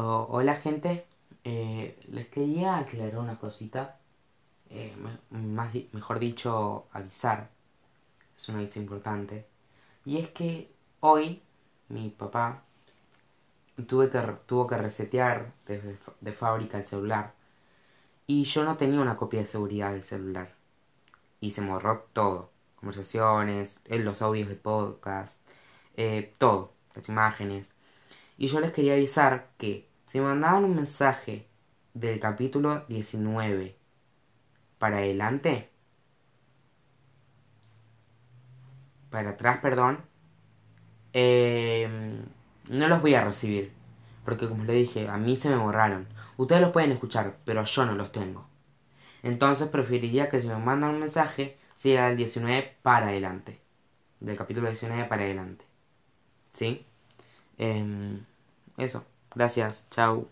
Oh, hola gente, eh, les quería aclarar una cosita, eh, más mejor dicho avisar, es un aviso importante, y es que hoy mi papá tuve que, tuvo que resetear desde de fábrica el celular. Y yo no tenía una copia de seguridad del celular. Y se borró todo, conversaciones, los audios de podcast, eh, todo, las imágenes. Y yo les quería avisar que si mandaban un mensaje del capítulo 19 para adelante, para atrás, perdón, em, no los voy a recibir. Porque como les dije, a mí se me borraron. Ustedes los pueden escuchar, pero yo no los tengo. Entonces preferiría que si me mandan un mensaje, sea del 19 para adelante. Del capítulo 19 para adelante. ¿Sí? Em, eso. Gracias. Chao.